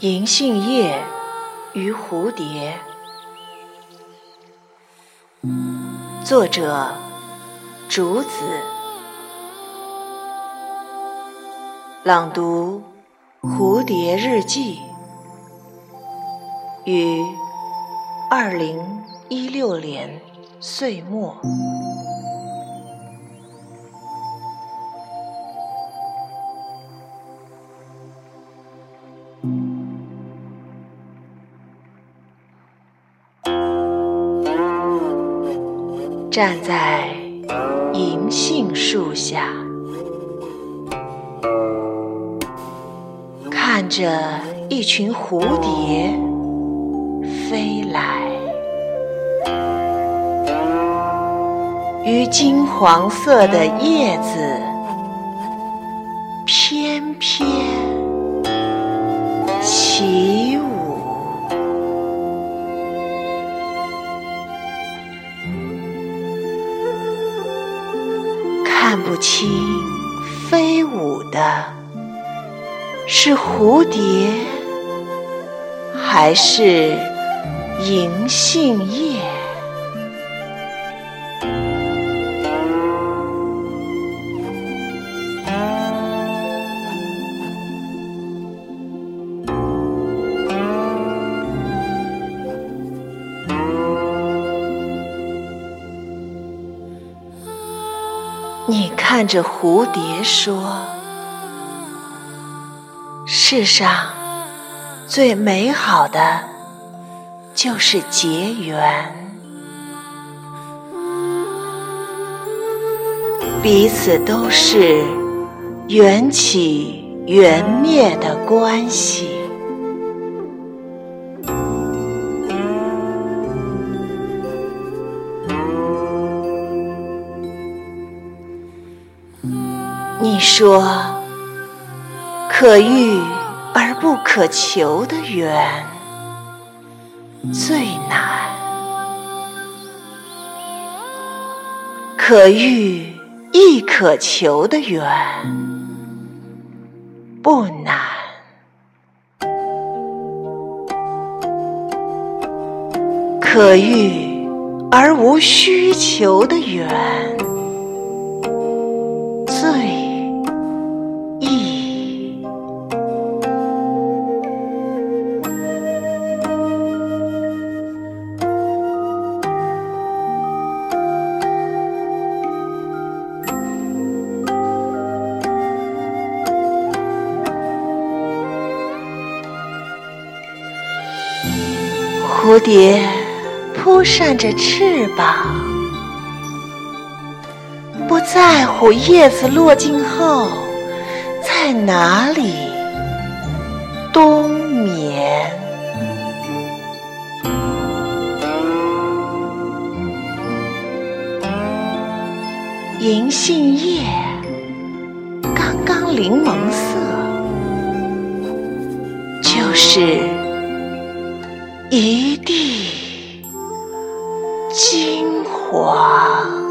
银杏叶与蝴蝶，作者：竹子，朗读：蝴蝶日记，于二零一六年岁末。站在银杏树下，着一群蝴蝶飞来，与金黄色的叶子翩翩起舞。看不清飞舞的是蝴蝶，还是银杏叶？你看着蝴蝶说：“世上最美好的就是结缘，彼此都是缘起缘灭的关系。”你说，可遇不可求的缘最难，可遇亦可求的缘不难，可遇而无需求的缘。蝴蝶扑扇着翅膀，不在乎叶子落尽后在哪里冬眠。银杏叶刚刚柠檬色，就是一地金黄。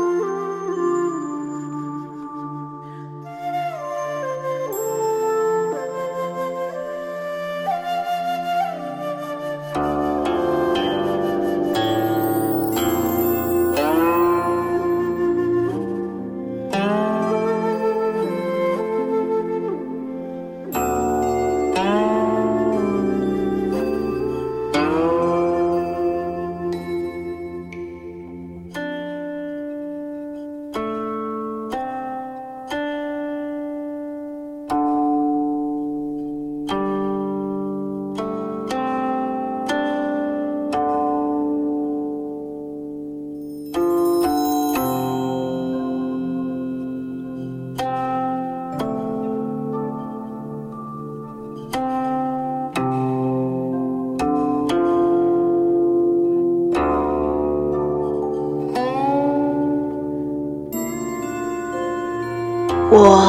我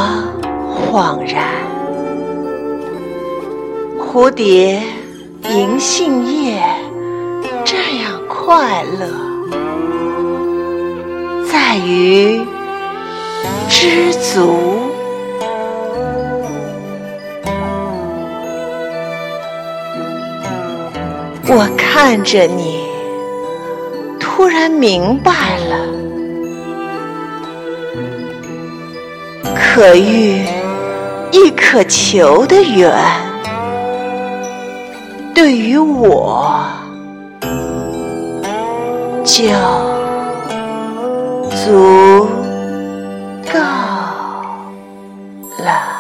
恍然，蝴蝶迎杏叶这样快乐，在于知足。我看着你，突然明白了，可遇亦可求的缘对于我就足够了。